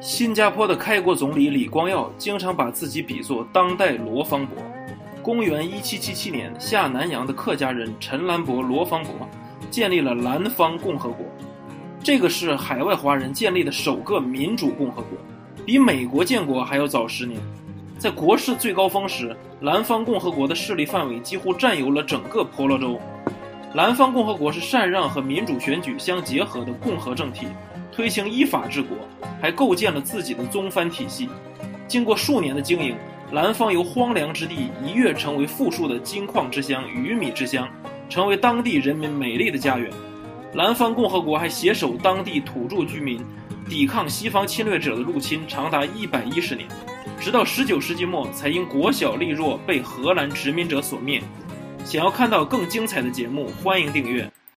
新加坡的开国总理李光耀经常把自己比作当代罗芳伯。公元一七七七年，下南洋的客家人陈兰伯罗芳伯建立了兰芳共和国，这个是海外华人建立的首个民主共和国，比美国建国还要早十年。在国势最高峰时，兰芳共和国的势力范围几乎占有了整个婆罗洲。兰芳共和国是禅让和民主选举相结合的共和政体，推行依法治国，还构建了自己的宗藩体系。经过数年的经营，兰方由荒凉之地一跃成为富庶的金矿之乡、鱼米之乡，成为当地人民美丽的家园。兰方共和国还携手当地土著居民，抵抗西方侵略者的入侵，长达一百一十年。直到十九世纪末，才因国小力弱被荷兰殖民者所灭。想要看到更精彩的节目，欢迎订阅。